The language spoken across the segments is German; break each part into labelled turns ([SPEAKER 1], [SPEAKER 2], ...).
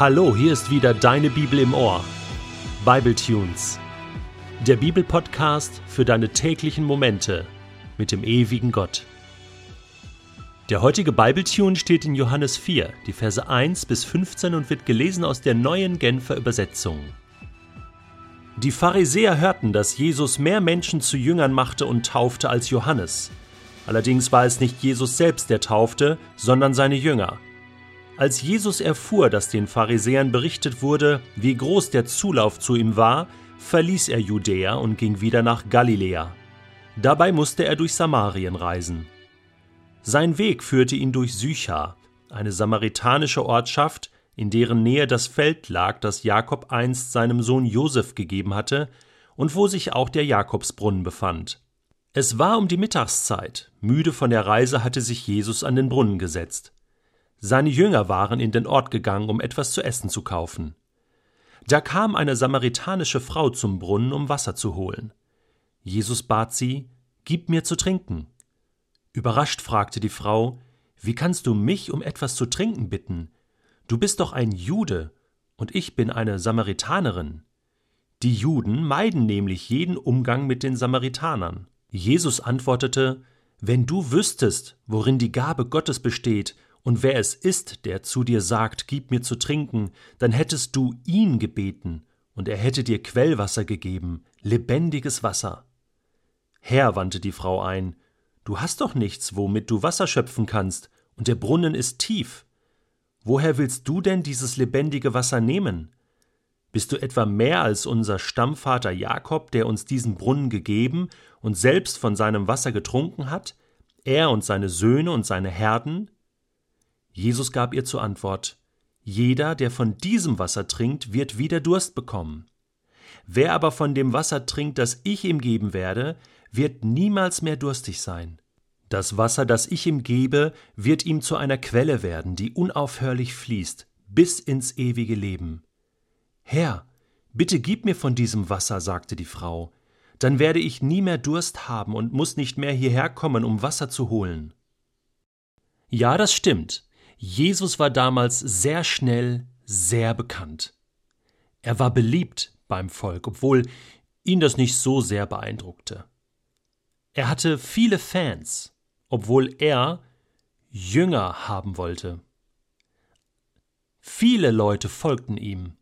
[SPEAKER 1] Hallo, hier ist wieder deine Bibel im Ohr. Bible Tunes. Der Bibelpodcast für deine täglichen Momente mit dem ewigen Gott. Der heutige Bible Tune steht in Johannes 4, die Verse 1 bis 15 und wird gelesen aus der neuen Genfer Übersetzung. Die Pharisäer hörten, dass Jesus mehr Menschen zu Jüngern machte und taufte als Johannes. Allerdings war es nicht Jesus selbst, der taufte, sondern seine Jünger. Als Jesus erfuhr, dass den Pharisäern berichtet wurde, wie groß der Zulauf zu ihm war, verließ er Judäa und ging wieder nach Galiläa. Dabei musste er durch Samarien reisen. Sein Weg führte ihn durch Sychar, eine samaritanische Ortschaft, in deren Nähe das Feld lag, das Jakob einst seinem Sohn Josef gegeben hatte und wo sich auch der Jakobsbrunnen befand. Es war um die Mittagszeit. Müde von der Reise hatte sich Jesus an den Brunnen gesetzt. Seine Jünger waren in den Ort gegangen, um etwas zu essen zu kaufen. Da kam eine samaritanische Frau zum Brunnen, um Wasser zu holen. Jesus bat sie, Gib mir zu trinken. Überrascht fragte die Frau, Wie kannst du mich um etwas zu trinken bitten? Du bist doch ein Jude, und ich bin eine Samaritanerin. Die Juden meiden nämlich jeden Umgang mit den Samaritanern. Jesus antwortete, Wenn du wüsstest, worin die Gabe Gottes besteht und wer es ist, der zu dir sagt, gib mir zu trinken, dann hättest du ihn gebeten, und er hätte dir Quellwasser gegeben, lebendiges Wasser. Herr, wandte die Frau ein, du hast doch nichts, womit du Wasser schöpfen kannst, und der Brunnen ist tief. Woher willst du denn dieses lebendige Wasser nehmen? Bist du etwa mehr als unser Stammvater Jakob, der uns diesen Brunnen gegeben und selbst von seinem Wasser getrunken hat, er und seine Söhne und seine Herden? Jesus gab ihr zur Antwort Jeder, der von diesem Wasser trinkt, wird wieder Durst bekommen. Wer aber von dem Wasser trinkt, das ich ihm geben werde, wird niemals mehr durstig sein. Das Wasser, das ich ihm gebe, wird ihm zu einer Quelle werden, die unaufhörlich fließt, bis ins ewige Leben. Herr, bitte gib mir von diesem Wasser, sagte die Frau, dann werde ich nie mehr Durst haben und muss nicht mehr hierher kommen, um Wasser zu holen. Ja, das stimmt. Jesus war damals sehr schnell sehr bekannt. Er war beliebt beim Volk, obwohl ihn das nicht so sehr beeindruckte. Er hatte viele Fans, obwohl er Jünger haben wollte. Viele Leute folgten ihm.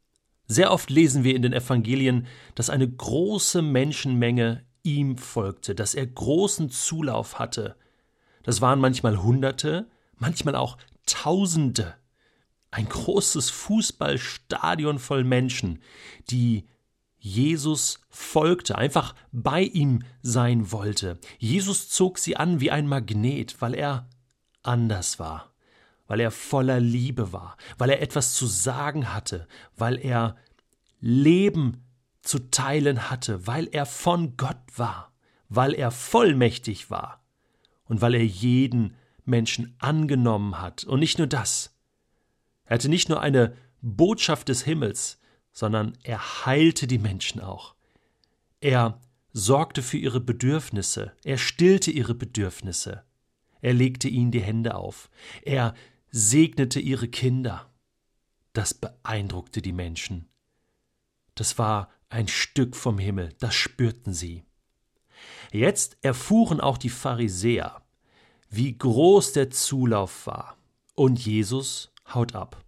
[SPEAKER 1] Sehr oft lesen wir in den Evangelien, dass eine große Menschenmenge ihm folgte, dass er großen Zulauf hatte. Das waren manchmal Hunderte, manchmal auch Tausende, ein großes Fußballstadion voll Menschen, die Jesus folgte, einfach bei ihm sein wollte. Jesus zog sie an wie ein Magnet, weil er anders war, weil er voller Liebe war, weil er etwas zu sagen hatte, weil er Leben zu teilen hatte, weil er von Gott war, weil er vollmächtig war und weil er jeden Menschen angenommen hat. Und nicht nur das. Er hatte nicht nur eine Botschaft des Himmels, sondern er heilte die Menschen auch. Er sorgte für ihre Bedürfnisse, er stillte ihre Bedürfnisse, er legte ihnen die Hände auf, er segnete ihre Kinder. Das beeindruckte die Menschen. Das war ein Stück vom Himmel, das spürten sie. Jetzt erfuhren auch die Pharisäer, wie groß der Zulauf war. Und Jesus haut ab.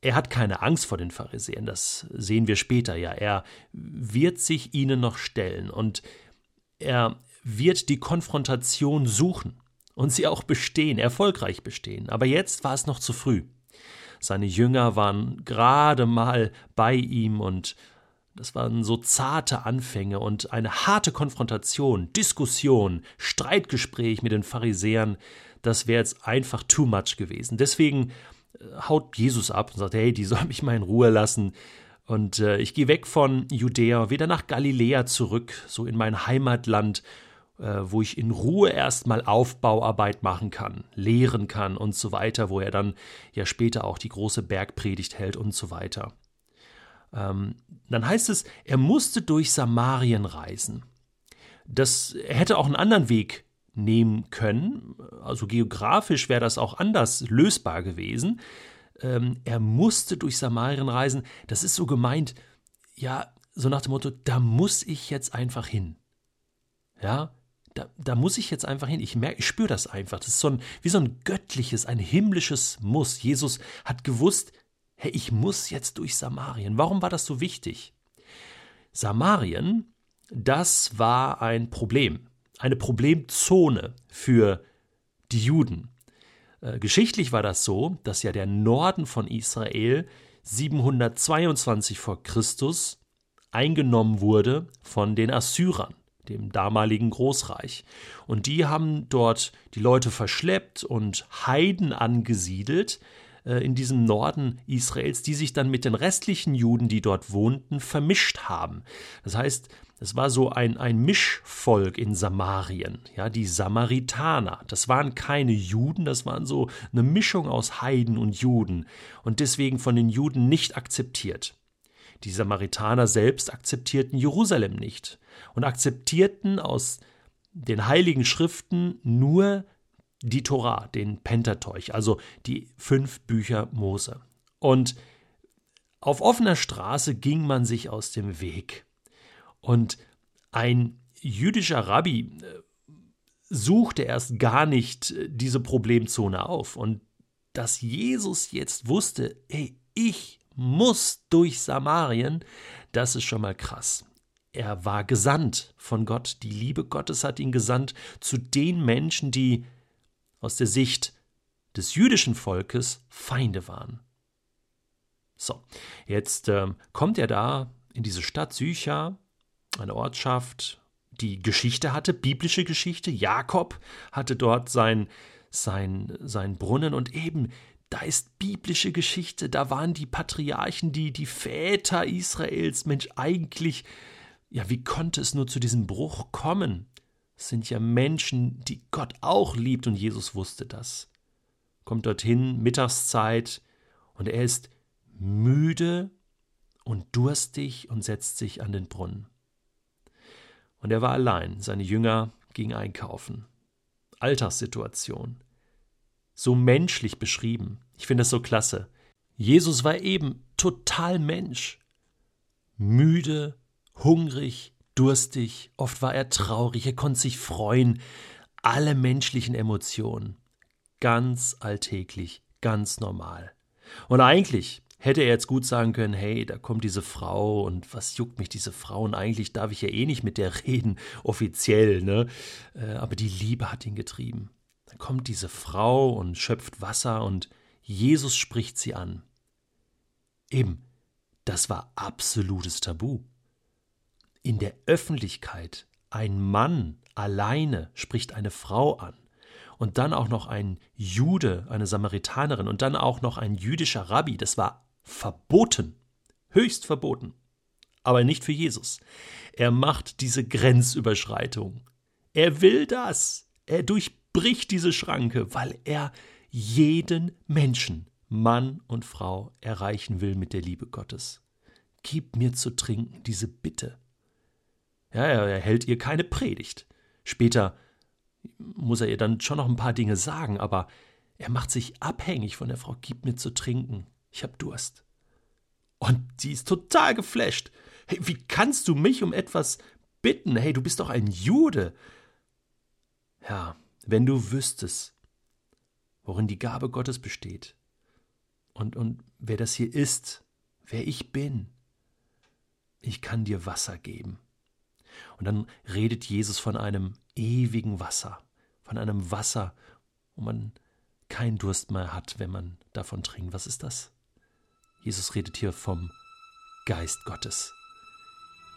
[SPEAKER 1] Er hat keine Angst vor den Pharisäern, das sehen wir später ja. Er wird sich ihnen noch stellen und er wird die Konfrontation suchen und sie auch bestehen, erfolgreich bestehen. Aber jetzt war es noch zu früh. Seine Jünger waren gerade mal bei ihm und das waren so zarte Anfänge und eine harte Konfrontation, Diskussion, Streitgespräch mit den Pharisäern, das wäre jetzt einfach too much gewesen. Deswegen äh, haut Jesus ab und sagt, hey, die sollen mich mal in Ruhe lassen. Und äh, ich gehe weg von Judäa, wieder nach Galiläa zurück, so in mein Heimatland, äh, wo ich in Ruhe erstmal Aufbauarbeit machen kann, lehren kann und so weiter, wo er dann ja später auch die große Bergpredigt hält und so weiter. Ähm, dann heißt es, er musste durch Samarien reisen. Das er hätte auch einen anderen Weg nehmen können. Also geografisch wäre das auch anders lösbar gewesen. ähm, er musste durch Samarien reisen. Das ist so gemeint, ja, so nach dem Motto, da muss ich jetzt einfach hin. Ja, da, da muss ich jetzt einfach hin. Ich merke, ich spüre das einfach. Das ist so ein, wie so ein göttliches, ein himmlisches Muss. Jesus hat gewusst, hey, ich muss jetzt durch Samarien. Warum war das so wichtig? Samarien, das war ein Problem, eine Problemzone für die Juden. Äh, geschichtlich war das so, dass ja der Norden von Israel 722 vor Christus eingenommen wurde von den Assyrern, dem damaligen Großreich. Und die haben dort die Leute verschleppt und Heiden angesiedelt, in diesem Norden Israels, die sich dann mit den restlichen Juden, die dort wohnten, vermischt haben. Das heißt, es war so ein, ein Mischvolk in Samarien, ja, die Samaritaner. Das waren keine Juden, das waren so eine Mischung aus Heiden und Juden und deswegen von den Juden nicht akzeptiert. Die Samaritaner selbst akzeptierten Jerusalem nicht und akzeptierten aus den heiligen Schriften nur die Torah, den Pentateuch, also die fünf Bücher Mose. Und auf offener Straße ging man sich aus dem Weg. Und ein jüdischer Rabbi äh, suchte erst gar nicht äh, diese Problemzone auf. Und dass Jesus jetzt wusste, ey, ich muss durch Samarien, das ist schon mal krass. Er war gesandt von Gott. Die Liebe Gottes hat ihn gesandt zu den Menschen, die aus der Sicht des jüdischen Volkes Feinde waren. So, jetzt äh, kommt er da in diese Stadt Sycha, eine Ortschaft, die Geschichte hatte, biblische Geschichte. Jakob hatte dort sein, sein, sein Brunnen und eben da ist biblische Geschichte, da waren die Patriarchen, die, die Väter Israels. Mensch, eigentlich, ja, wie konnte es nur zu diesem Bruch kommen? Sind ja Menschen, die Gott auch liebt und Jesus wusste das. Kommt dorthin, Mittagszeit, und er ist müde und durstig und setzt sich an den Brunnen. Und er war allein, seine Jünger gingen einkaufen. Alltagssituation. So menschlich beschrieben. Ich finde das so klasse. Jesus war eben total Mensch. Müde, hungrig, durstig, oft war er traurig, er konnte sich freuen, alle menschlichen Emotionen. Ganz alltäglich, ganz normal. Und eigentlich hätte er jetzt gut sagen können, hey, da kommt diese Frau und was juckt mich diese Frau und eigentlich darf ich ja eh nicht mit der reden, offiziell, ne? Äh, aber die Liebe hat ihn getrieben. Dann kommt diese Frau und schöpft Wasser und Jesus spricht sie an. Eben, das war absolutes Tabu in der Öffentlichkeit ein Mann alleine spricht eine Frau an und dann auch noch ein Jude, eine Samaritanerin und dann auch noch ein jüdischer Rabbi, das war verboten, höchst verboten, aber nicht für Jesus. Er macht diese Grenzüberschreitung. Er will das. Er durchbricht diese Schranke, weil er jeden Menschen, Mann und Frau, erreichen will mit der Liebe Gottes. Gib mir zu trinken diese Bitte. Ja, er hält ihr keine Predigt. Später muss er ihr dann schon noch ein paar Dinge sagen, aber er macht sich abhängig von der Frau. Gib mir zu trinken. Ich hab Durst. Und sie ist total geflasht. Hey, wie kannst du mich um etwas bitten? Hey, du bist doch ein Jude. Ja, wenn du wüsstest, worin die Gabe Gottes besteht und, und wer das hier ist, wer ich bin, ich kann dir Wasser geben. Und dann redet Jesus von einem ewigen Wasser, von einem Wasser, wo man keinen Durst mehr hat, wenn man davon trinkt. Was ist das? Jesus redet hier vom Geist Gottes,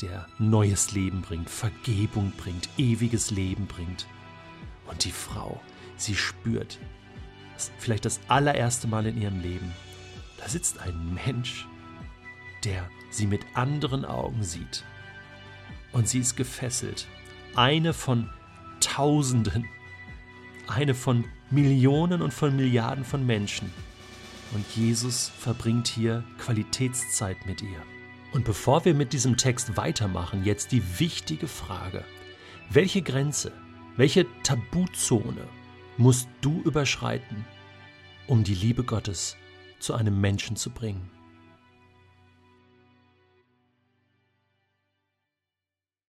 [SPEAKER 1] der neues Leben bringt, Vergebung bringt, ewiges Leben bringt. Und die Frau, sie spürt, vielleicht das allererste Mal in ihrem Leben, da sitzt ein Mensch, der sie mit anderen Augen sieht und sie ist gefesselt. Eine von Tausenden, eine von Millionen und von Milliarden von Menschen. Und Jesus verbringt hier Qualitätszeit mit ihr. Und bevor wir mit diesem Text weitermachen, jetzt die wichtige Frage. Welche Grenze, welche Tabuzone musst du überschreiten, um die Liebe Gottes zu einem Menschen zu bringen.